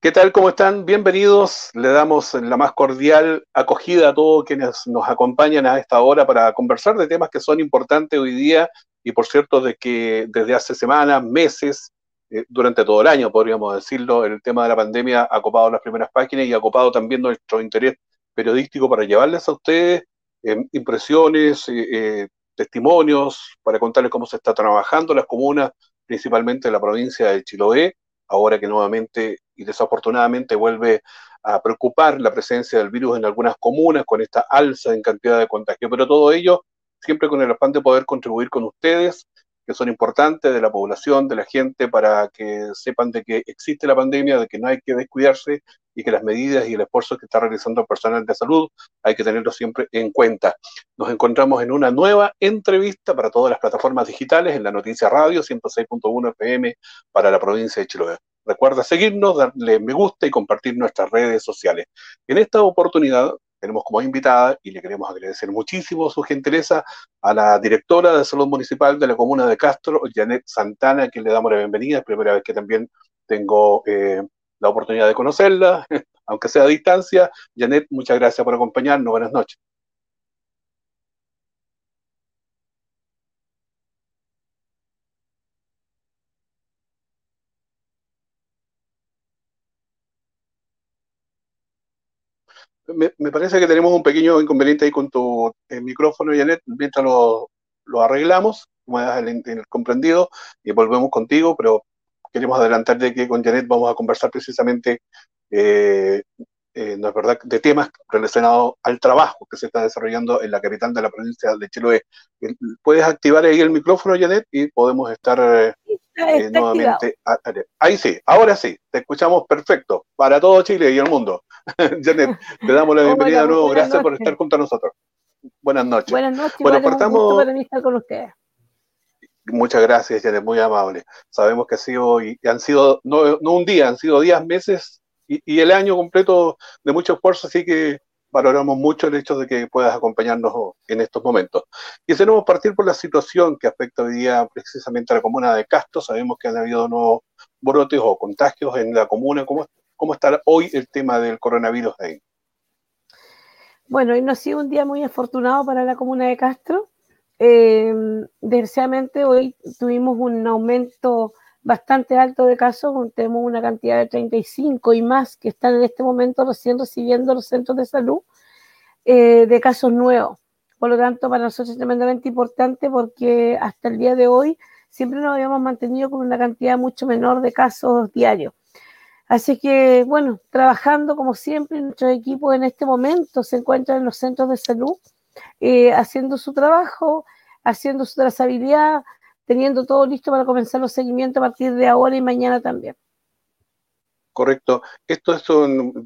¿Qué tal? ¿Cómo están? Bienvenidos. Le damos la más cordial acogida a todos quienes nos acompañan a esta hora para conversar de temas que son importantes hoy día y por cierto de que desde hace semanas, meses, eh, durante todo el año podríamos decirlo, el tema de la pandemia ha copado las primeras páginas y ha copado también nuestro interés periodístico para llevarles a ustedes eh, impresiones, eh, testimonios, para contarles cómo se está trabajando las comunas, principalmente en la provincia de Chiloé, ahora que nuevamente y desafortunadamente vuelve a preocupar la presencia del virus en algunas comunas con esta alza en cantidad de contagios, pero todo ello siempre con el afán de poder contribuir con ustedes, que son importantes de la población, de la gente, para que sepan de que existe la pandemia, de que no hay que descuidarse y que las medidas y el esfuerzo que está realizando el personal de salud hay que tenerlo siempre en cuenta. Nos encontramos en una nueva entrevista para todas las plataformas digitales en la Noticia Radio 106.1 FM para la provincia de Chiloé. Recuerda seguirnos, darle me gusta y compartir nuestras redes sociales. En esta oportunidad tenemos como invitada y le queremos agradecer muchísimo su gentileza a la directora de salud municipal de la comuna de Castro, Janet Santana, a quien le damos la bienvenida. Es primera vez que también tengo eh, la oportunidad de conocerla, aunque sea a distancia. Janet, muchas gracias por acompañarnos. Buenas noches. Me, parece que tenemos un pequeño inconveniente ahí con tu eh, micrófono, Janet, mientras lo, arreglamos, como das el, comprendido, y volvemos contigo, pero queremos adelantar de que con Janet vamos a conversar precisamente, eh, eh, no es verdad, de temas relacionados al trabajo que se está desarrollando en la capital de la provincia de Chiloé. ¿Puedes activar ahí el micrófono, Janet, y podemos estar nuevamente? ahí sí, ahora sí, te escuchamos perfecto, para todo Chile y el mundo. Janet, te damos la bienvenida de nuevo. Gracias por estar junto a nosotros. Buenas noches. Buenas noches. Bueno, partamos. con ustedes. Muchas gracias, Janet, muy amable. Sabemos que ha sido, y han sido, no, un día, han sido días, meses y, el año completo de mucho esfuerzo, así que valoramos mucho el hecho de que puedas acompañarnos en estos momentos. Quisiéramos partir por la situación que afecta hoy día precisamente a la comuna de Castro. Sabemos que han habido nuevos brotes o contagios en la comuna. ¿Cómo, ¿Cómo está hoy el tema del coronavirus ahí? Bueno, hoy no ha sido un día muy afortunado para la comuna de Castro. Eh, desgraciadamente hoy tuvimos un aumento bastante alto de casos, tenemos una cantidad de 35 y más que están en este momento recién recibiendo los centros de salud eh, de casos nuevos. Por lo tanto, para nosotros es tremendamente importante porque hasta el día de hoy siempre nos habíamos mantenido con una cantidad mucho menor de casos diarios. Así que, bueno, trabajando como siempre, nuestro equipo en este momento se encuentra en los centros de salud, eh, haciendo su trabajo, haciendo su trazabilidad, teniendo todo listo para comenzar los seguimientos a partir de ahora y mañana también. Correcto. Esto es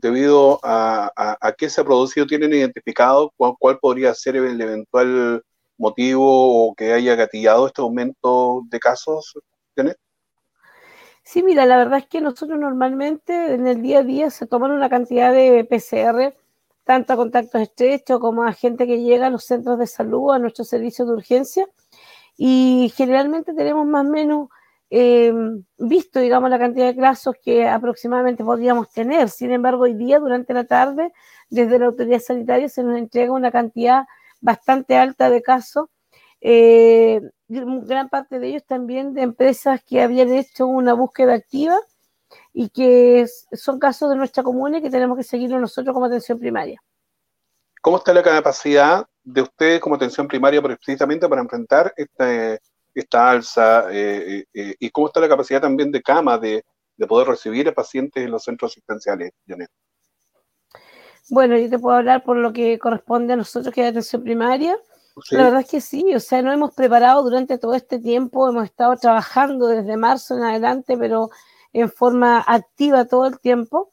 debido a, qué se ha producido, ¿tienen identificado cuál, podría ser el eventual motivo o que haya gatillado este aumento de casos? Sí, mira, la verdad es que nosotros normalmente en el día a día se toman una cantidad de PCR, tanto a contactos estrechos como a gente que llega a los centros de salud, a nuestros servicios de urgencia, y generalmente tenemos más o menos em, visto, digamos, la cantidad de casos que aproximadamente podríamos tener. Sin embargo, hoy día, durante la tarde, desde la autoridad sanitaria se nos entrega una cantidad bastante alta de casos. Eh, gran parte de ellos también de empresas que habían hecho una búsqueda activa y que son casos de nuestra comuna y que tenemos que seguirlo nosotros como atención primaria. ¿Cómo está la capacidad de ustedes como atención primaria precisamente para enfrentar esta, esta alza? Eh, eh, ¿Y cómo está la capacidad también de cama de, de poder recibir a pacientes en los centros asistenciales, Janet? Bueno, yo te puedo hablar por lo que corresponde a nosotros, que es atención primaria. La verdad es que sí, o sea, nos hemos preparado durante todo este tiempo, hemos estado trabajando desde marzo en adelante, pero en forma activa todo el tiempo.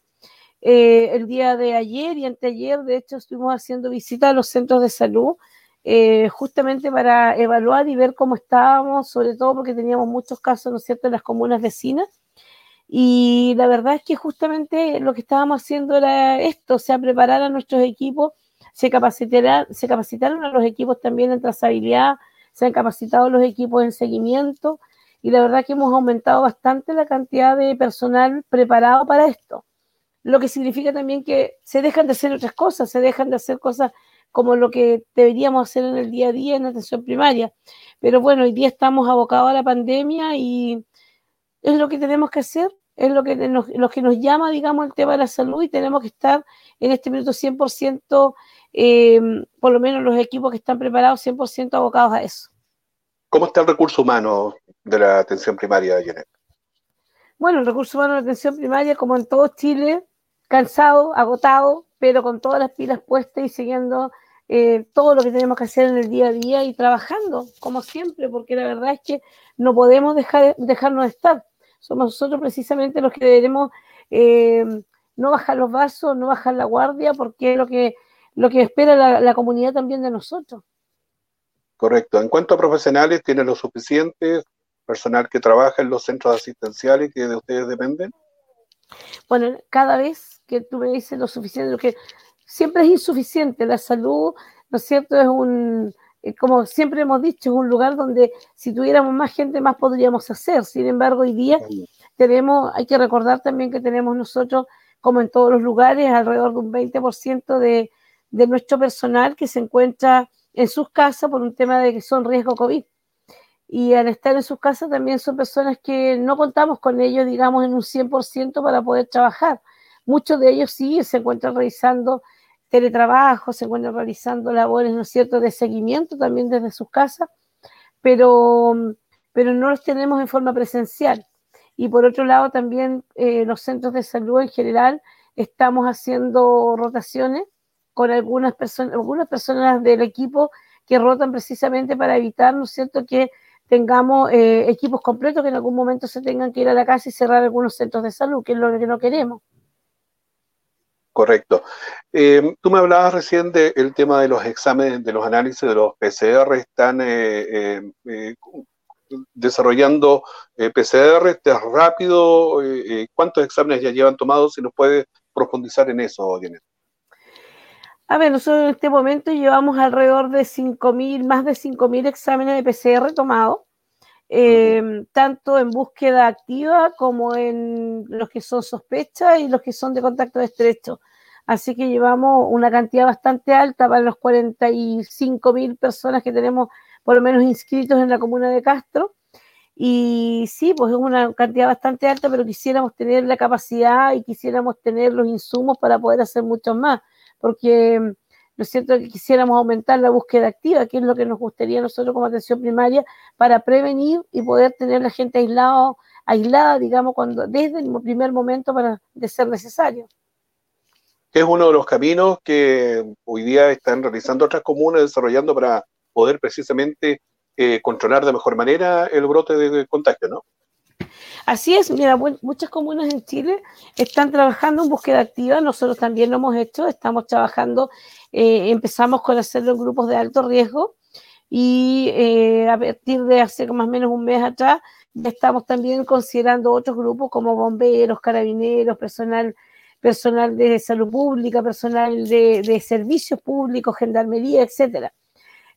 Eh, el día de ayer y anteayer, de hecho, estuvimos haciendo visitas a los centros de salud, eh, justamente para evaluar y ver cómo estábamos, sobre todo porque teníamos muchos casos, ¿no es cierto?, en las comunas vecinas. Y la verdad es que justamente lo que estábamos haciendo era esto, o sea, preparar a nuestros equipos se, se capacitaron a los equipos también en trazabilidad, se han capacitado los equipos en seguimiento y la verdad que hemos aumentado bastante la cantidad de personal preparado para esto. Lo que significa también que se dejan de hacer otras cosas, se dejan de hacer cosas como lo que deberíamos hacer en el día a día en atención primaria. Pero bueno, hoy día estamos abocados a la pandemia y es lo que tenemos que hacer, es lo que nos, lo que nos llama, digamos, el tema de la salud y tenemos que estar en este minuto 100%, eh, por lo menos los equipos que están preparados, 100% abocados a eso. ¿Cómo está el recurso humano de la atención primaria, Janet? Bueno, el recurso humano de la atención primaria, como en todo Chile, cansado, agotado, pero con todas las pilas puestas y siguiendo eh, todo lo que tenemos que hacer en el día a día y trabajando, como siempre, porque la verdad es que no podemos dejar, dejarnos de estar. Somos nosotros precisamente los que debemos eh, no bajar los vasos, no bajar la guardia, porque es lo que, lo que espera la, la comunidad también de nosotros. Correcto. En cuanto a profesionales, ¿tienen lo suficiente personal que trabaja en los centros asistenciales que de ustedes dependen? Bueno, cada vez que tú me dices lo suficiente, lo que siempre es insuficiente, la salud, ¿no es cierto? Es un, eh, como siempre hemos dicho, es un lugar donde si tuviéramos más gente, más podríamos hacer. Sin embargo, hoy día tenemos, hay que recordar también que tenemos nosotros, como en todos los lugares, alrededor de un 20% de, de nuestro personal que se encuentra en sus casas por un tema de que son riesgo COVID y al estar en sus casas también son personas que no contamos con ellos, digamos, en un 100% para poder trabajar. Muchos de ellos sí se encuentran realizando teletrabajo, se encuentran realizando labores, ¿no es cierto?, de seguimiento también desde sus casas, pero, pero no los tenemos en forma presencial. Y por otro lado, también eh, los centros de salud en general estamos haciendo rotaciones con algunas personas, algunas personas del equipo que rotan precisamente para evitar, ¿no es cierto?, que tengamos eh, equipos completos que en algún momento se tengan que ir a la casa y cerrar algunos centros de salud, que es lo que no queremos. Correcto. Eh, tú me hablabas recién del tema de los exámenes, de los análisis de los PCR, están eh, desarrollando PCR, test rápido, ¿cuántos exámenes ya llevan tomados? Si nos puede profundizar en eso, Janet. A ver, nosotros en este momento llevamos alrededor de 5.000, más de 5.000 exámenes de PCR tomados, eh, tanto en búsqueda activa como en los que son sospechas y los que son de contacto estrecho. Así que llevamos una cantidad bastante alta para los 45.000 personas que tenemos por lo menos inscritos en la comuna de Castro. Y sí, pues es una cantidad bastante alta, pero quisiéramos tener la capacidad y quisiéramos tener los insumos para poder hacer muchos más porque lo cierto es que quisiéramos aumentar la búsqueda activa, que es lo que nos gustaría nosotros como atención primaria, para prevenir y poder tener la gente aislado, aislada, digamos, cuando, desde el primer momento para de ser necesario. es uno de los caminos que hoy día están realizando otras comunas, desarrollando para poder precisamente eh, controlar de mejor manera el brote de contagio, ¿no? Así es, mira, muchas comunas en Chile están trabajando en búsqueda activa, nosotros también lo hemos hecho, estamos trabajando, eh, empezamos con hacerlo en grupos de alto riesgo y eh, a partir de hace más o menos un mes atrás ya estamos también considerando otros grupos como bomberos, carabineros, personal, personal de salud pública, personal de, servicios públicos, gendarmería, etcétera.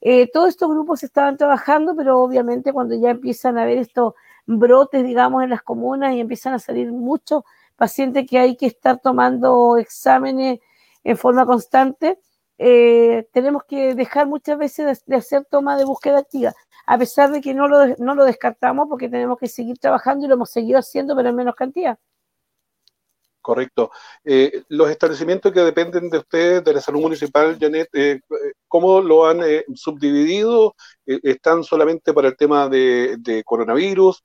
Eh, todos estos grupos estaban trabajando, pero obviamente cuando ya empiezan a ver esto brotes, digamos, en las comunas y empiezan a salir muchos pacientes que hay que estar tomando exámenes en forma constante, eh, tenemos que dejar muchas veces de, hacer toma de búsqueda activa, a pesar de que no lo, no lo descartamos porque tenemos que seguir trabajando y lo hemos seguido haciendo, pero en menos cantidad. Correcto. Eh, los establecimientos que dependen de ustedes, de la salud municipal, Janet, eh, ¿cómo lo han eh, subdividido? ¿Están solamente para el tema de, coronavirus?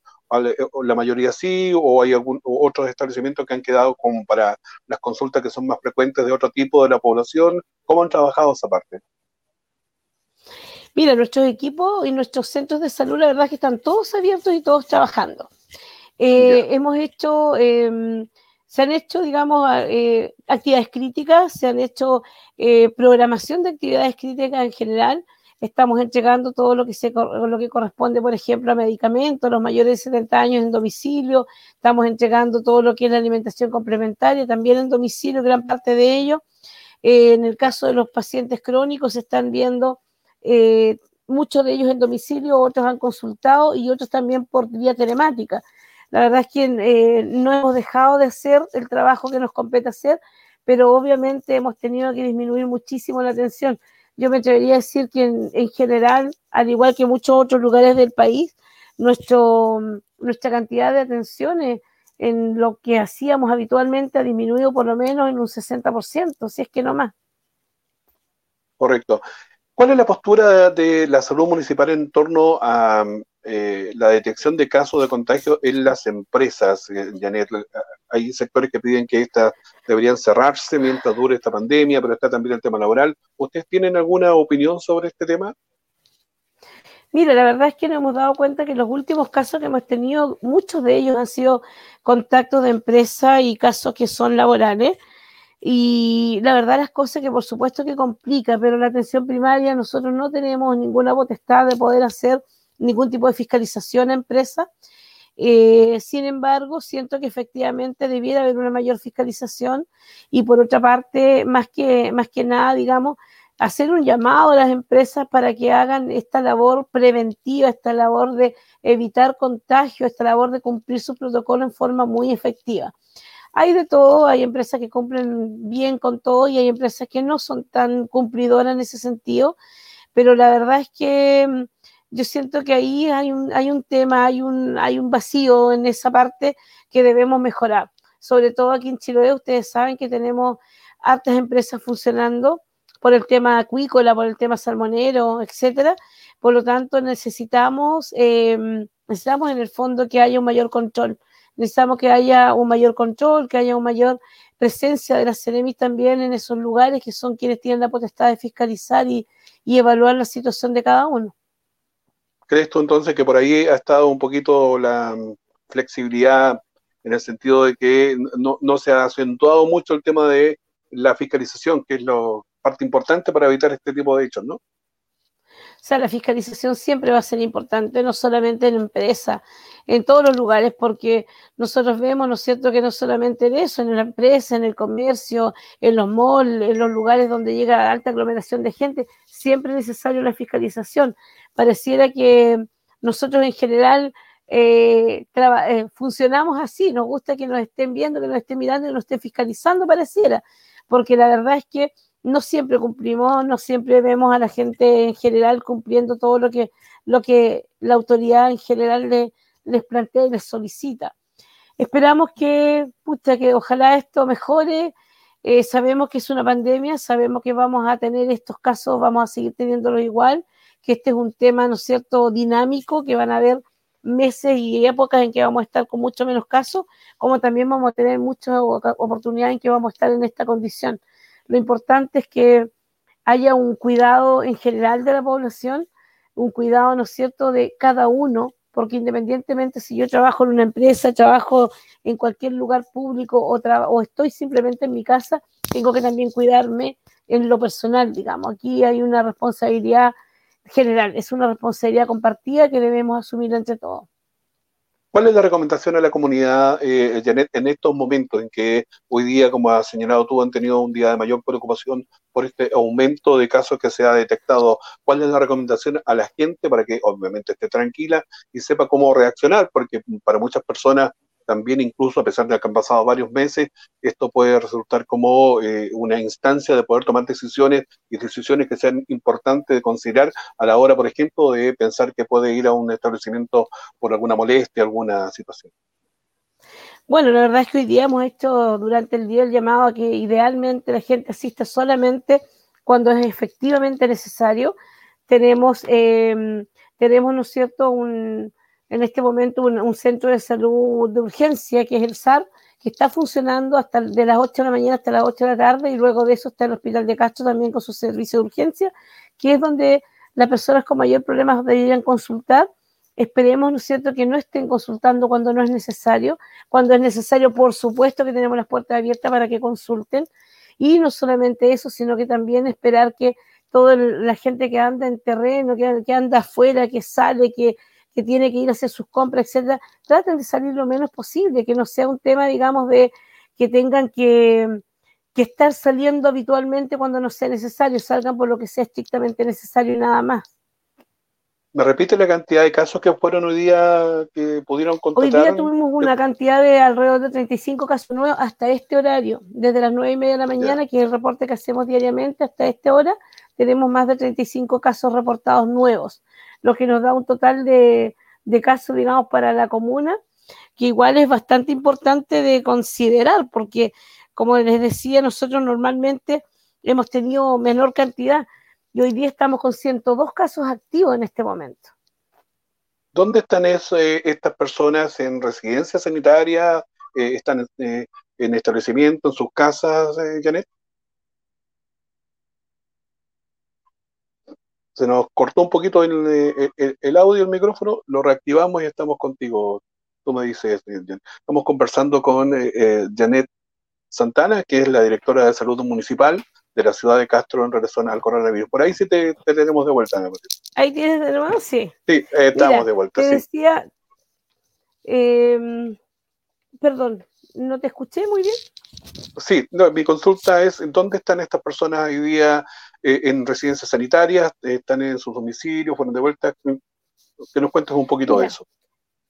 ¿La mayoría sí? ¿O hay algún, otros establecimientos que han quedado como para las consultas que son más frecuentes de otro tipo de la población? ¿Cómo han trabajado esa parte? Mira, nuestros equipos y nuestros centros de salud, la verdad es que están todos abiertos y todos trabajando. hemos hecho em, se han hecho, digamos, eh, actividades críticas, se han hecho eh, programación de actividades críticas en general. Estamos entregando todo lo que, se, lo que corresponde, por ejemplo, a medicamentos, los mayores de 70 años en domicilio. Estamos entregando todo lo que es la alimentación complementaria, también en domicilio, gran parte de ello. Eh, en el caso de los pacientes crónicos, se están viendo muchos de ellos en domicilio, otros han consultado y otros también por vía telemática. La verdad es que eh, no hemos dejado de hacer el trabajo que nos compete hacer, pero obviamente hemos tenido que disminuir muchísimo la atención. Yo me atrevería a decir que en, general, al igual que muchos otros lugares del país, nuestro, nuestra cantidad de atenciones en lo que hacíamos habitualmente ha disminuido por lo menos en un 60%, si es que no más. Correcto. ¿Cuál es la postura de la salud municipal en torno a eh, la detección de casos de contagio en las empresas, eh, Janet? Hay sectores que piden que estas deberían cerrarse mientras dure esta pandemia, pero está también el tema laboral. ¿Ustedes tienen alguna opinión sobre este tema? Mira, la verdad es que nos hemos dado cuenta que los últimos casos que hemos tenido, muchos de ellos han sido contactos de empresa y casos que son laborales. Y la verdad las cosas que por supuesto que complica, pero la atención primaria nosotros no tenemos ninguna potestad de poder hacer ningún tipo de fiscalización a empresas. Eh, sin embargo, siento que efectivamente debiera haber una mayor fiscalización y por otra parte, más que, más que nada, digamos, hacer un llamado a las empresas para que hagan esta labor preventiva, esta labor de evitar contagio, esta labor de cumplir su protocolo en forma muy efectiva hay de todo, hay empresas que cumplen bien con todo y hay empresas que no son tan cumplidoras en ese sentido, pero la verdad es que mm, yo siento que ahí hay un, hay un tema, hay un, hay un vacío en esa parte que debemos mejorar. Sobre todo aquí en Chiloé, ustedes saben que tenemos hartas empresas funcionando por el tema acuícola, por el tema salmonero, etcétera. Por lo tanto, necesitamos, eh, necesitamos en el fondo que haya un mayor control necesitamos que haya un mayor control, que haya una mayor presencia de las CEREMIS también en esos lugares que son quienes tienen la potestad de fiscalizar y, evaluar la situación de cada uno. ¿Crees tú entonces que por ahí ha estado un poquito la flexibilidad en el sentido de que no, se ha acentuado mucho el tema de la fiscalización, que es la parte importante para evitar este tipo de hechos, ¿no? O sea, la fiscalización siempre va a ser importante, no solamente en empresa, en todos los lugares, porque nosotros vemos, ¿no es cierto?, que no solamente en eso, en la empresa, en el comercio, en los malls, en los lugares donde llega alta aglomeración de gente, siempre es necesario la fiscalización. Pareciera que nosotros en general eh, eh, funcionamos así, nos gusta que nos estén viendo, que nos estén mirando, que nos estén fiscalizando, pareciera, porque la verdad es que no siempre cumplimos, no siempre vemos a la gente en general cumpliendo todo lo que, lo que la autoridad en general les plantea y les solicita. Esperamos que, pucha, que ojalá esto mejore. Eh, sabemos que es una pandemia, sabemos que vamos a tener estos casos, vamos a seguir teniéndolos igual, que este es un tema, ¿no es cierto?, dinámico, que van a haber meses y épocas en que vamos a estar con mucho menos casos, como también vamos a tener muchas oportunidades en que vamos a estar en esta condición. Lo importante es que haya un cuidado en general de la población, un cuidado, ¿no es cierto?, de cada uno, porque independientemente si yo trabajo en una empresa, trabajo en cualquier lugar público o, o estoy simplemente en mi casa, tengo que también cuidarme en lo personal, digamos. Aquí hay una responsabilidad general, es una responsabilidad compartida que debemos asumir entre todos. ¿Cuál es la recomendación a la comunidad, eh, Janet, en estos momentos en que hoy día, como has señalado tú, han tenido un día de mayor preocupación por este aumento de casos que se ha detectado? ¿Cuál es la recomendación a la gente para que obviamente esté tranquila y sepa cómo reaccionar? Porque para muchas personas también incluso a pesar de que han pasado varios meses, esto puede resultar como eh, una instancia de poder tomar decisiones y decisiones que sean importantes de considerar a la hora, por ejemplo, de pensar que puede ir a un establecimiento por alguna molestia, alguna situación. Bueno, la verdad es que hoy día hemos hecho durante el día el llamado a que idealmente la gente asista solamente cuando es efectivamente necesario. Tenemos, eh, tenemos ¿no es cierto?, un, en este momento un, centro de salud de urgencia, que es el SAR, que está funcionando hasta de las 8 de la mañana hasta las 8 de la tarde, y luego de eso está el Hospital de Castro también con su servicio de urgencia, que es donde las personas con mayor problema deberían consultar. Esperemos, ¿no es cierto?, que no estén consultando cuando no es necesario. Cuando es necesario, por supuesto que tenemos las puertas abiertas para que consulten. Y no solamente eso, sino que también esperar que toda la gente que anda en terreno, que, que anda afuera, que sale, que, que tiene que ir a hacer sus compras, etcétera, traten de salir lo menos posible, que no sea un tema, digamos, de que tengan que, estar saliendo habitualmente cuando no sea necesario, salgan por lo que sea estrictamente necesario y nada más. ¿Me repite la cantidad de casos que fueron hoy día que pudieron contratar? Hoy día tuvimos una cantidad de alrededor de 35 casos nuevos hasta este horario, desde las 9 y media de la mañana, que es el reporte que hacemos diariamente, hasta esta hora, tenemos más de 35 casos reportados nuevos, lo que nos da un total de, de casos, digamos, para la comuna, que igual es bastante importante de considerar, porque, como les decía, nosotros normalmente hemos tenido menor cantidad y hoy día estamos con 102 casos activos en este momento. ¿Dónde están estas personas? ¿En residencias sanitarias? Eh, ¿Están eh, en establecimiento, en sus casas, eh, Janet? Se nos cortó un poquito el, el, audio, el micrófono, lo reactivamos y estamos contigo. Tú me dices, estamos conversando con Janet Santana, que es la directora de salud municipal de la ciudad de Castro en relación al coronavirus. Por ahí sí te, tenemos de vuelta, me Ahí tienes de nuevo, sí. Sí, eh, estamos de vuelta. Te decía, em, perdón, ¿no te escuché muy bien? Sí, mi consulta es, ¿dónde están estas personas hoy día eh, en residencias sanitarias? ¿Están en sus domicilios? ¿Fueron de vuelta? Que nos cuentes un poquito de eso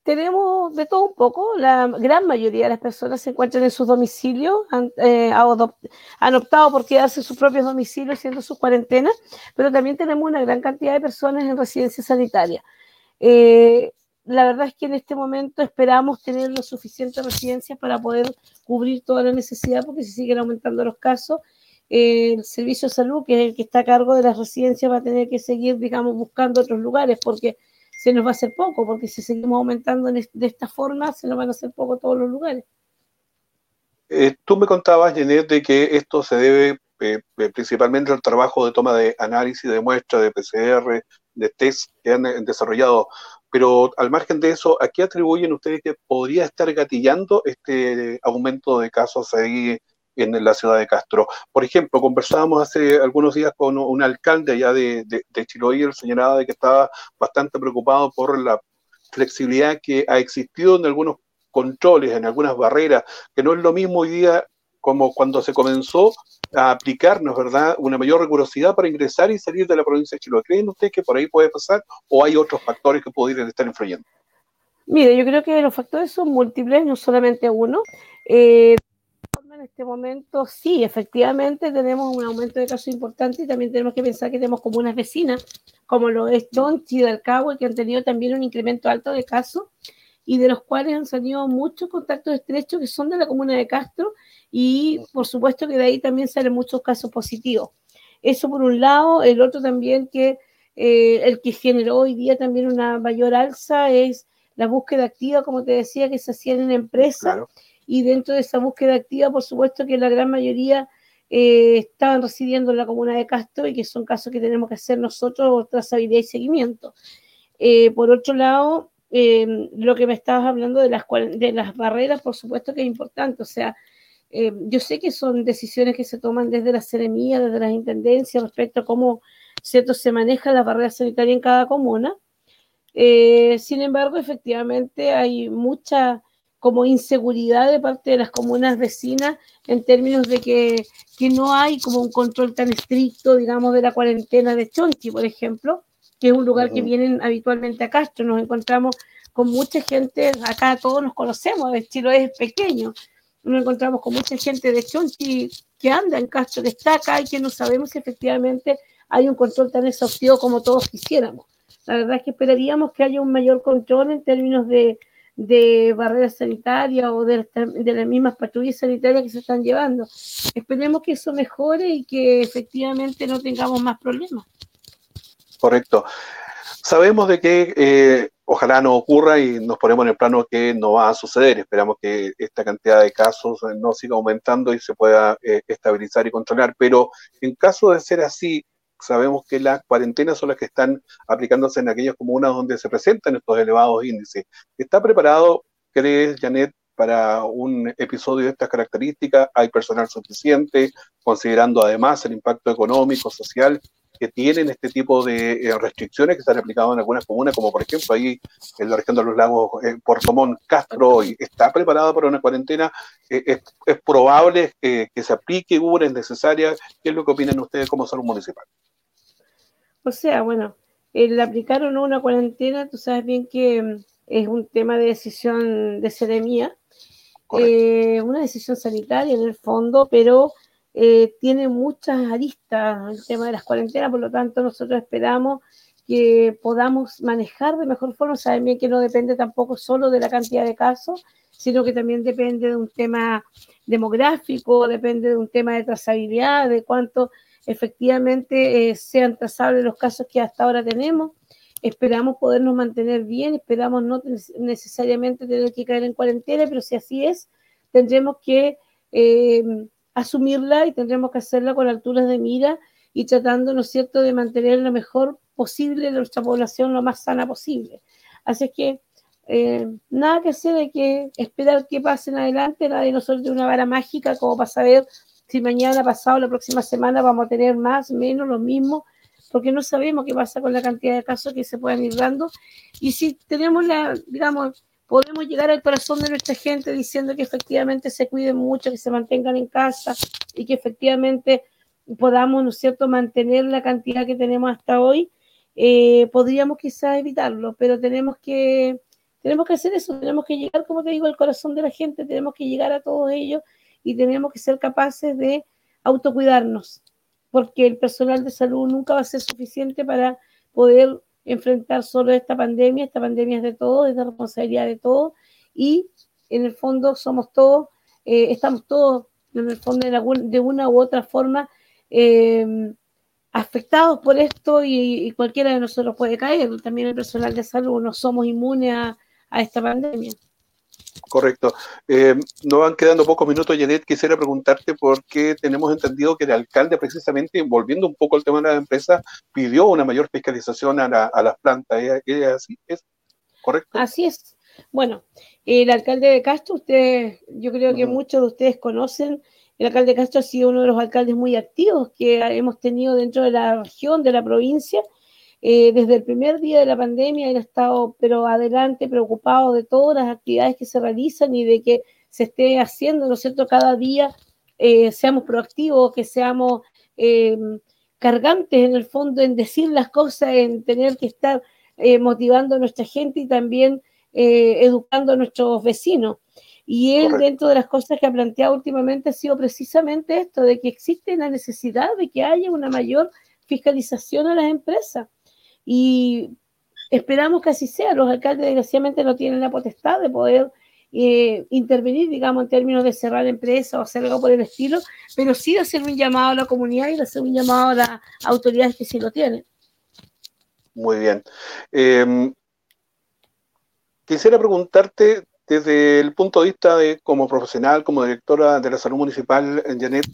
tenemos de todo un poco. La gran mayoría de las personas se encuentran en sus domicilios, han, eh, han optado por quedarse en sus propios domicilios haciendo su cuarentena, pero también tenemos una gran cantidad de personas en residencia sanitaria. Eh, la verdad es que en este momento esperamos tener lo suficiente residencias para poder cubrir toda la necesidad, porque si siguen aumentando los casos, eh, el servicio de salud, que es el que está a cargo de las residencias, va a tener que seguir, digamos, buscando otros lugares, porque se nos va a hacer poco, porque si seguimos aumentando de esta forma, se nos van a hacer poco todos los lugares. Eh, tú me contabas, Jeanette, de que esto se debe eh, eh, principalmente al trabajo de toma de análisis de muestra, de PCR, de test que han desarrollado. Pero al margen de eso, ¿a qué atribuyen ustedes que podría estar gatillando este aumento de casos ahí en la ciudad de Castro. Por ejemplo, conversábamos hace algunos días con un alcalde allá de, de, de Chiloé, él señalaba de que estaba bastante preocupado por la flexibilidad que ha existido en algunos controles, en algunas barreras, que no es lo mismo hoy día como cuando se comenzó a aplicarnos, ¿verdad?, una mayor rigurosidad para ingresar y salir de la provincia de Chiloé. ¿Creen ustedes que por ahí puede pasar o hay otros factores que podrían estar influyendo? Mire, yo creo que los factores son múltiples, no solamente uno. Eh, en este momento, sí, efectivamente tenemos un aumento de casos importante y también tenemos que pensar que tenemos comunas vecinas, como lo es Tonchi del Cabo, que han tenido también un incremento alto de casos y de los cuales han salido muchos contactos estrechos que son de la comuna de Castro y por supuesto que de ahí también salen muchos casos positivos. Eso por un lado, el otro también que eh, el que generó hoy día también una mayor alza es la búsqueda activa, como te decía, que se hacía en empresas y dentro de esa búsqueda activa, por supuesto que la gran mayoría eh, estaban residiendo en la comuna de Castro y que son casos que tenemos que hacer nosotros trazabilidad y seguimiento. Eh, por otro lado, em, lo que me estabas hablando de las, de las barreras, por supuesto que es importante, o sea, em, yo sé que son decisiones que se toman desde la seremía, desde las intendencias respecto a cómo cierto se maneja la barrera sanitaria en cada comuna. Eh, sin embargo, efectivamente hay mucha como inseguridad de parte de las comunas vecinas en términos de que, que, no hay como un control tan estricto, digamos, de la cuarentena de Chonchi, por ejemplo, que es un lugar que vienen habitualmente a Castro. Nos encontramos con mucha gente, acá todos nos conocemos, el Chile es pequeño, nos encontramos con mucha gente de Chonchi que anda en Castro, que está acá y que no sabemos si efectivamente hay un control tan exhaustivo como todos quisiéramos. La verdad es que esperaríamos que haya un mayor control en términos de, de barreras sanitarias o de, de, las mismas patrullas sanitarias que se están llevando. Esperemos que eso mejore y que efectivamente no tengamos más problemas. Correcto. Sabemos de que eh, ojalá no ocurra y nos ponemos en el plano que no va a suceder. Esperamos que esta cantidad de casos no siga aumentando y se pueda eh, estabilizar y controlar. Pero en caso de ser así, sabemos que las cuarentenas son las que están aplicándose en aquellas comunas donde se presentan estos elevados índices. ¿Está preparado, crees, Janet, para un episodio de estas características? ¿Hay personal suficiente, considerando además el impacto económico, social que tienen este tipo de eh, restricciones que se han aplicado en algunas comunas, como por ejemplo ahí en la región de los lagos, eh, Puerto Montt, Castro, está preparado para una cuarentena, eh, es, probable que se aplique, una es necesaria. ¿Qué es lo que opinan ustedes como salud municipal? O sea, bueno, el aplicar o no una cuarentena, tú sabes bien que mm, es un tema de decisión de seremía, eh, una decisión sanitaria en el fondo, pero eh, tiene muchas aristas el tema de las cuarentenas, por lo tanto nosotros esperamos que podamos manejar de mejor forma, saben bien que no depende tampoco solo de la cantidad de casos, sino que también depende de un tema demográfico, depende de un tema de trazabilidad, de cuánto efectivamente eh, sean trazables los casos que hasta ahora tenemos. Esperamos podernos mantener bien, esperamos no necesariamente tener que caer en cuarentena, pero si así es, tendremos que eh, asumirla y tendremos que hacerla con alturas de mira y tratando, ¿no es cierto?, de mantener lo mejor posible nuestra población lo más sana posible. Así que eh, nada que hacer, hay que esperar que pasen adelante, nadie nos suelte una vara mágica como para saber si mañana, pasado, la próxima semana vamos a tener más, menos, lo mismo, porque no sabemos qué pasa con la cantidad de casos que se puedan ir dando. Y si tenemos la, digamos, podemos llegar al corazón de nuestra gente diciendo que efectivamente se cuiden mucho, que se mantengan en casa y que efectivamente podamos, ¿no es cierto?, mantener la cantidad que tenemos hasta hoy, eh, podríamos quizás evitarlo, pero tenemos que, tenemos que hacer eso, tenemos que llegar, como te digo, al corazón de la gente, tenemos que llegar a todos ellos y tenemos que ser capaces de autocuidarnos, porque el personal de salud nunca va a ser suficiente para poder enfrentar solo esta pandemia. Esta pandemia es de todos, es de responsabilidad de todos y en el fondo somos todos, eh, estamos todos en el fondo de, una u otra forma eh, afectados por esto y, cualquiera de nosotros puede caer. También el personal de salud no somos inmunes a esta pandemia. Correcto. Eh, nos van quedando pocos minutos, Janet. Quisiera preguntarte por qué tenemos entendido que el alcalde, precisamente, volviendo un poco al tema de la empresa, pidió una mayor fiscalización a, las plantas. ¿Es, así? ¿Es correcto? Así es. Bueno, el alcalde de Castro, usted, yo creo que muchos de ustedes conocen, el alcalde de Castro ha sido uno de los alcaldes muy activos que hemos tenido dentro de la región, de la provincia, eh, desde el primer día de la pandemia él ha estado, pero adelante, preocupado de todas las actividades que se realizan y de que se esté haciendo, ¿no es cierto?, cada día eh, seamos proactivos, que seamos eh, cargantes en el fondo en decir las cosas, en tener que estar motivando a nuestra gente y también educando a nuestros vecinos. Y él, dentro de las cosas que ha planteado últimamente, ha sido precisamente esto, de que existe la necesidad de que haya una mayor fiscalización a las empresas y esperamos que así sea. Los alcaldes, desgraciadamente, no tienen la potestad de poder eh, intervenir, digamos, en términos de cerrar empresas o hacer algo por el estilo, pero sí hacer un llamado a la comunidad y hacer un llamado a las autoridades que sí lo tienen. Muy bien. Em, quisiera preguntarte desde el punto de vista de como profesional, como directora de la salud municipal Janet,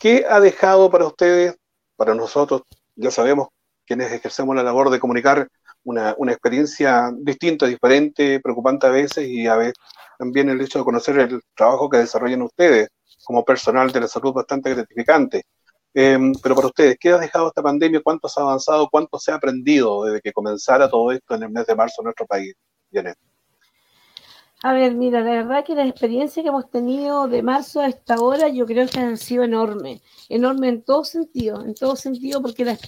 ¿qué ha dejado para ustedes, para nosotros? Ya sabemos quienes ejercemos la labor de comunicar una, experiencia distinta, diferente, preocupante a veces y a veces también el hecho de conocer el trabajo que desarrollan ustedes como personal de la salud bastante gratificante. Em, pero para ustedes, ¿qué ha dejado esta pandemia? ¿Cuánto se ha avanzado? ¿Cuánto se ha aprendido desde que comenzara todo esto en el mes de marzo en nuestro país? Janet. A ver, mira, la verdad que la experiencia que hemos tenido de marzo a esta hora yo creo que han sido enormes, enorme en todo sentido, en todo sentido, porque la,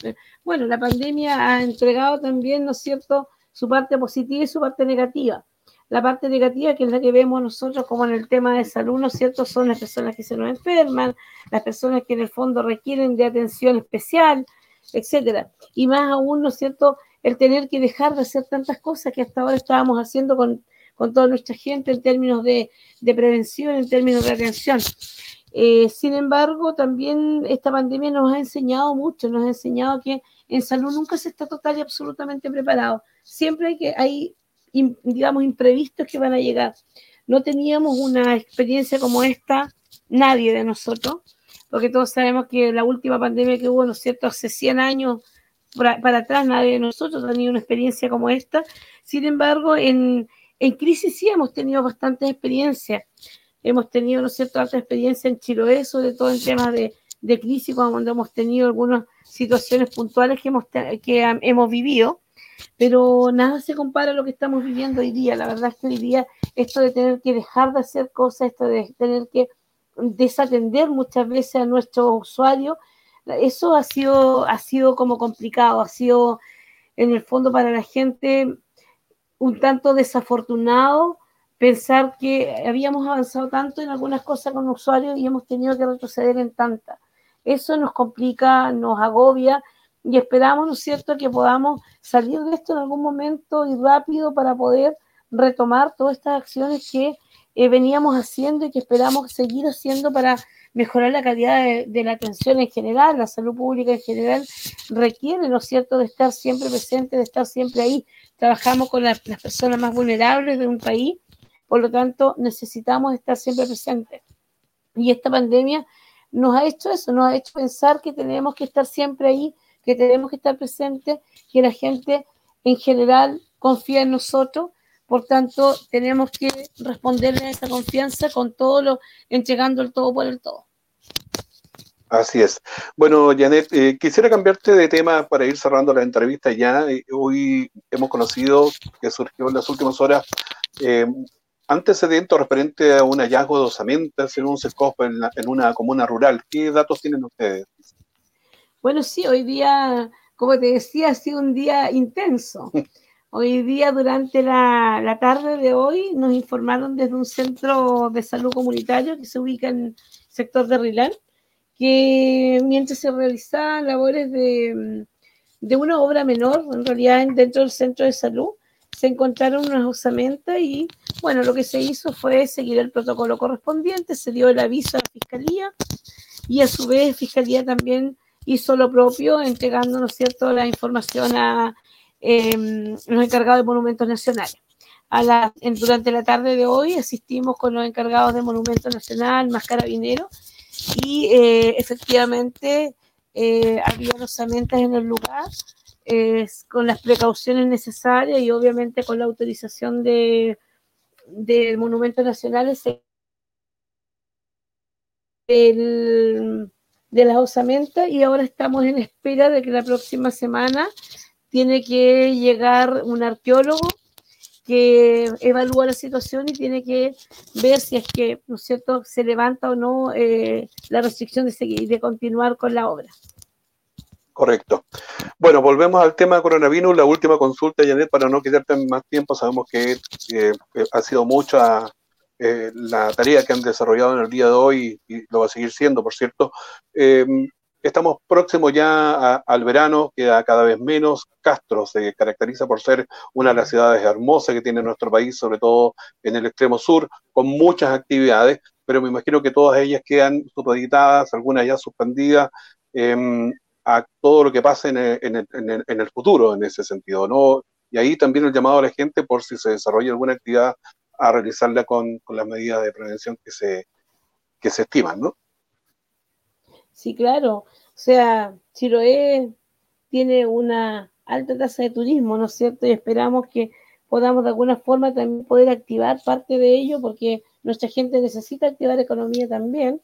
bueno, la pandemia ha entregado también, ¿no es cierto?, su parte positiva y su parte negativa. La parte negativa, que es la que vemos nosotros como en el tema de salud, ¿no es cierto?, son las personas que se nos enferman, las personas que en el fondo requieren de atención especial, etcétera. Y más aún, ¿no es cierto?, el tener que dejar de hacer tantas cosas que hasta ahora estábamos haciendo con con toda nuestra gente en términos de, prevención, en términos de atención. Eh, sin embargo, también esta pandemia nos ha enseñado mucho, nos ha enseñado que en salud nunca se está total y absolutamente preparado. Siempre hay que hay, digamos, imprevistos que van a llegar. No teníamos una experiencia como esta, nadie de nosotros, porque todos sabemos que la última pandemia que hubo, ¿no es cierto?, hace 100 años para, para atrás, nadie de nosotros ha tenido una experiencia como esta. Sin embargo, en, en crisis sí hemos tenido bastante experiencia. Hemos tenido, ¿no es cierto?, alta experiencia en Chiloé, sobre todo en temas de, crisis, cuando hemos tenido algunas situaciones puntuales que hemos, que vivido, pero nada se compara a lo que estamos viviendo hoy día. La verdad es que hoy día esto de tener que dejar de hacer cosas, esto de tener que desatender muchas veces a nuestros usuarios, eso ha sido, ha sido como complicado, ha sido en el fondo para la gente un tanto desafortunado pensar que habíamos avanzado tanto en algunas cosas con usuarios y hemos tenido que retroceder en tantas. Eso nos complica, nos agobia y esperamos, ¿no es cierto?, que podamos salir de esto en algún momento y rápido para poder retomar todas estas acciones que eh, veníamos haciendo y que esperamos seguir haciendo para mejorar la calidad de, la atención en general, la salud pública en general requiere, ¿no es cierto?, de estar siempre presente, de estar siempre ahí. Trabajamos con las personas más vulnerables de un país, por lo tanto necesitamos estar siempre presentes. Y esta pandemia nos ha hecho eso, nos ha hecho pensar que tenemos que estar siempre ahí, que tenemos que estar presentes, que la gente en general confía en nosotros por tanto, tenemos que responderle a esa confianza con todo lo, entregando el todo por el todo. Así es. Bueno, Janet, eh, quisiera cambiarte de tema para ir cerrando la entrevista ya. Eh, hoy hemos conocido que surgió en las últimas horas eh, antecedentes referente a un hallazgo de osamentas en un CESCOP en, en, una comuna rural. ¿Qué datos tienen ustedes? Bueno, sí, hoy día, como te decía, ha sido un día intenso. Hoy día, durante la, tarde de hoy, nos informaron desde un centro de salud comunitario que se ubica en el sector de Rilán, que mientras se realizaban labores de, una obra menor, en realidad dentro del centro de salud, se encontraron unas osamentas y, bueno, lo que se hizo fue seguir el protocolo correspondiente, se dio el aviso a la Fiscalía y a su vez Fiscalía también hizo lo propio, entregando, ¿no cierto?, la información a Em, los encargados de monumentos nacionales. A la, durante la tarde de hoy asistimos con los encargados de Monumento Nacional, más carabineros, y eh, efectivamente eh, había osamentas en el lugar con las precauciones necesarias y obviamente con la autorización de, de monumentos nacionales de las osamentas y ahora estamos en espera de que la próxima semana tiene que llegar un arqueólogo que evalúa la situación y tiene que ver si es que, ¿no es cierto?, se levanta o no eh, la restricción de seguir, de continuar con la obra. Correcto. Bueno, volvemos al tema de coronavirus. La última consulta, Janet, para no quitarte más tiempo, sabemos que ha sido mucha eh, la tarea que han desarrollado en el día de hoy y, lo va a seguir siendo, por cierto. Eh, Estamos próximos ya al verano, queda cada vez menos. Castro se caracteriza por ser una de las ciudades hermosas que tiene nuestro país, sobre todo en el extremo sur, con muchas actividades, pero me imagino que todas ellas quedan supeditadas, algunas ya suspendidas, em, a todo lo que pase en el, futuro en ese sentido, ¿no? Y ahí también el llamado a la gente por si se desarrolla alguna actividad a realizarla con, las medidas de prevención que se, que se estiman, ¿no? Sí, claro. O sea, Chiloé tiene una alta tasa de turismo, ¿no es cierto? Y esperamos que podamos de alguna forma también poder activar parte de ello, porque nuestra gente necesita activar economía también.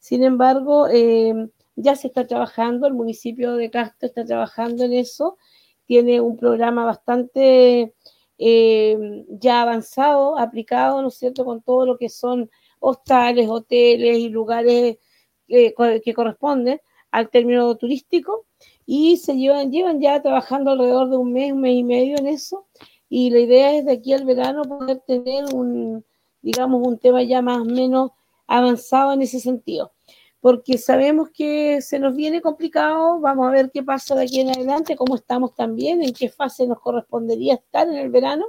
Sin embargo, eh, ya se está trabajando, el municipio de Castro está trabajando en eso, tiene un programa bastante eh, ya avanzado, aplicado, ¿no es cierto?, con todo lo que son hostales, hoteles y lugares que corresponden al término turístico y se llevan, llevan ya trabajando alrededor de un mes, un mes y medio en eso y la idea es de aquí al verano poder tener un, digamos, un tema ya más o menos avanzado en ese sentido. Porque sabemos que se nos viene complicado, vamos a ver qué pasa de aquí en adelante, cómo estamos también, en qué fase nos correspondería estar en el verano.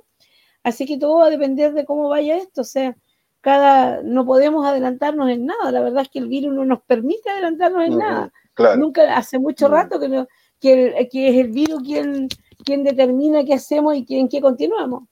Así que todo va a depender de cómo vaya esto. O sea, cada, no podemos adelantarnos en nada. La verdad es que el virus no nos permite adelantarnos en nada. Nunca, hace mucho rato que, que, que, es el virus quien, quien determina qué hacemos y en qué continuamos.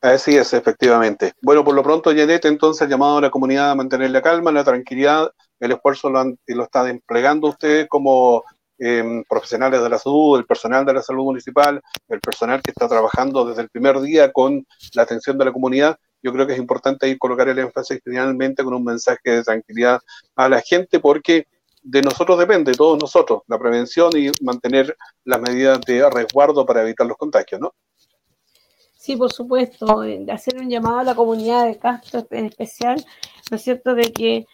Así es, efectivamente. Bueno, por lo pronto, Janet, entonces llamado a la comunidad a mantener la calma, la tranquilidad, el esfuerzo lo, lo está desplegando usted como em, profesionales de la salud, el personal de la salud municipal, el personal que está trabajando desde el primer día con la atención de la comunidad yo creo que es importante ahí colocar el énfasis finalmente con un mensaje de tranquilidad a la gente porque de nosotros depende, todos nosotros, la prevención y mantener las medidas de resguardo para evitar los contagios, ¿no? Sí, por supuesto, hacer un llamado a la comunidad de Castro en especial, ¿no es cierto?, de que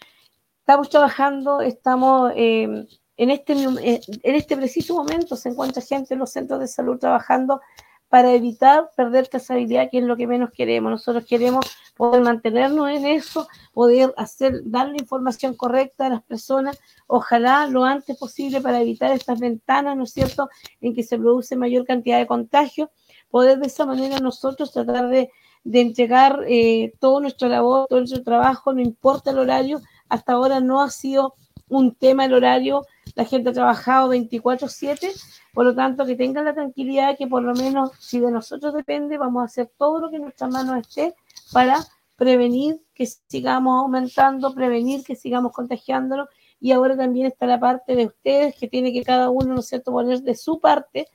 estamos trabajando, estamos eh, En este, en este preciso momento se encuentra gente en los centros de salud trabajando para evitar perder trazabilidad, que es lo que menos queremos. Nosotros queremos poder mantenernos en eso, poder hacer, darle información correcta a las personas, ojalá lo antes posible para evitar estas ventanas, ¿no es cierto?, en que se produce mayor cantidad de contagios, poder de esa manera nosotros tratar de, entregar eh, todo nuestro labor, todo nuestro trabajo, no importa el horario, hasta ahora no ha sido un tema el horario, la gente ha trabajado 24/7, por lo tanto que tengan la tranquilidad que por lo menos si de nosotros depende, vamos a hacer todo lo que en nuestras manos esté para prevenir que sigamos aumentando, prevenir que sigamos contagiándonos y ahora también está la parte de ustedes que tiene que cada uno, ¿no es cierto?, poner de su parte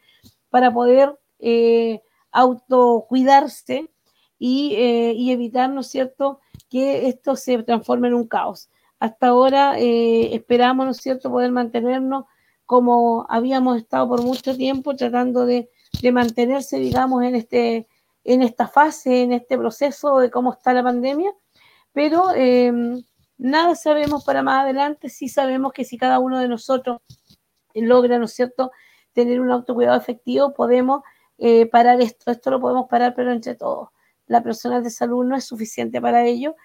para poder eh, autocuidarse y, eh, y evitar, ¿no es cierto?, que esto se transforme en un caos. Hasta ahora eh, esperamos, ¿no es cierto?, poder mantenernos como habíamos estado por mucho tiempo tratando de, mantenerse, digamos, en, este, en esta fase, en este proceso de cómo está la pandemia, pero em, nada sabemos para más adelante, sí sabemos que si cada uno de nosotros logra, ¿no es cierto?, tener un autocuidado efectivo, podemos eh, parar esto, esto lo podemos parar, pero entre todos. La personal de salud no es suficiente para ello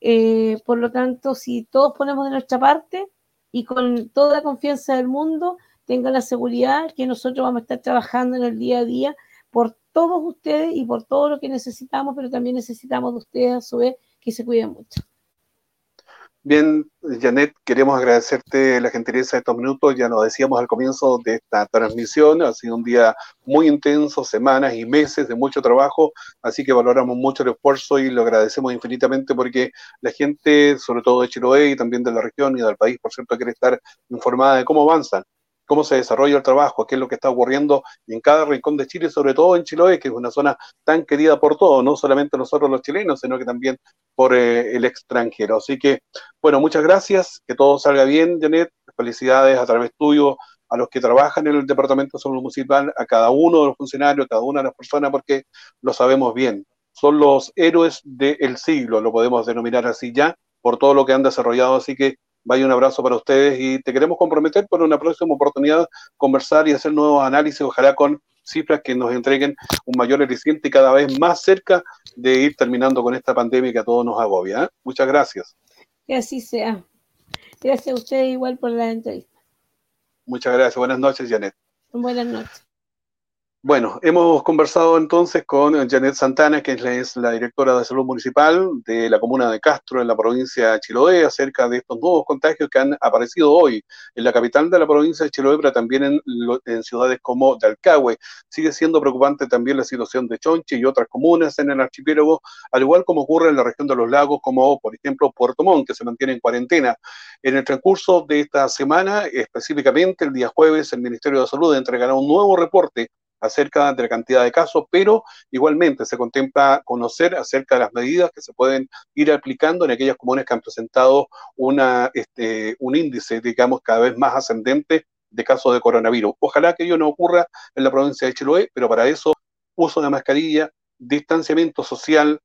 eh, por lo tanto, si todos ponemos de nuestra parte y con toda la confianza del mundo, tengan la seguridad que nosotros vamos a estar trabajando en el día a día por todos ustedes y por todo lo que necesitamos, pero también necesitamos de ustedes a su vez que se cuiden mucho. Bien, Janet, queremos agradecerte la gentileza de estos minutos. Ya nos decíamos al comienzo de esta transmisión, ha sido un día muy intenso, semanas y meses de mucho trabajo, así que valoramos mucho el esfuerzo y lo agradecemos infinitamente porque la gente, sobre todo de Chiloé y también de la región y del país, por cierto, quiere estar informada de cómo avanzan cómo se desarrolla el trabajo, qué es lo que está ocurriendo en cada rincón de Chile, sobre todo en Chiloé, que es una zona tan querida por todos, no solamente nosotros los chilenos, sino que también por eh, el extranjero. Así que, bueno, muchas gracias, que todo salga bien, Janet, felicidades a través tuyo a los que trabajan en el Departamento de Salud Municipal, a cada uno de los funcionarios, a cada una de las personas, porque lo sabemos bien. Son los héroes del siglo, lo podemos denominar así ya, por todo lo que han desarrollado. Así que Vaya un abrazo para ustedes y te queremos comprometer por una próxima oportunidad conversar y hacer nuevos análisis, ojalá con cifras que nos entreguen un mayor eficiente y cada vez más cerca de ir terminando con esta pandemia que a todos nos agobia. ¿eh? Muchas gracias. Que así sea. Gracias a ustedes igual por la entrevista. Muchas gracias. Buenas noches, Janet. Buenas noches. Bueno, hemos conversado entonces con Janet Santana, que es la, directora de salud municipal de la comuna de Castro, en la provincia de Chiloé, acerca de estos nuevos contagios que han aparecido hoy en la capital de la provincia de Chiloé, pero también en, ciudades como Dalcahue. Sigue siendo preocupante también la situación de Chonchi y otras comunas en el archipiélago, al igual como ocurre en la región de los lagos, como por ejemplo Puerto Montt, que se mantiene en cuarentena. En el transcurso de esta semana, específicamente el día jueves, el Ministerio de Salud entregará un nuevo reporte acerca de la cantidad de casos, pero igualmente se contempla conocer acerca de las medidas que se pueden ir aplicando en aquellas comunas que han presentado una, este, un índice, digamos, cada vez más ascendente de casos de coronavirus. Ojalá que ello no ocurra en la provincia de Chiloé, pero para eso uso de mascarilla, distanciamiento social,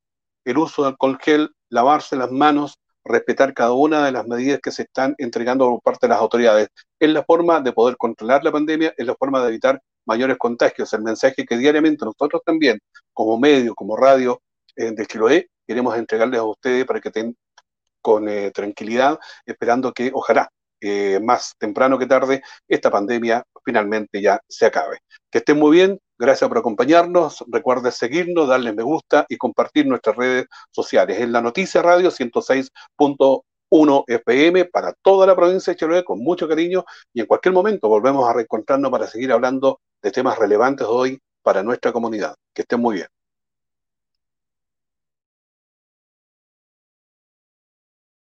el uso de alcohol gel, lavarse las manos, respetar cada una de las medidas que se están entregando por parte de las autoridades. Es la forma de poder controlar la pandemia, es la forma de evitar mayores contagios. El mensaje que diariamente nosotros también, como medio, como radio eh, de Chiloé, queremos entregarles a ustedes para que estén con eh, tranquilidad, esperando que ojalá eh, más temprano que tarde esta pandemia finalmente ya se acabe. Que estén muy bien, gracias por acompañarnos, recuerden seguirnos, darle me gusta y compartir nuestras redes sociales. En la noticia radio 106.1 1 FM para toda la provincia de Chiloé con mucho cariño y en cualquier momento volvemos a reencontrarnos para seguir hablando de temas relevantes hoy para nuestra comunidad. Que estén muy bien.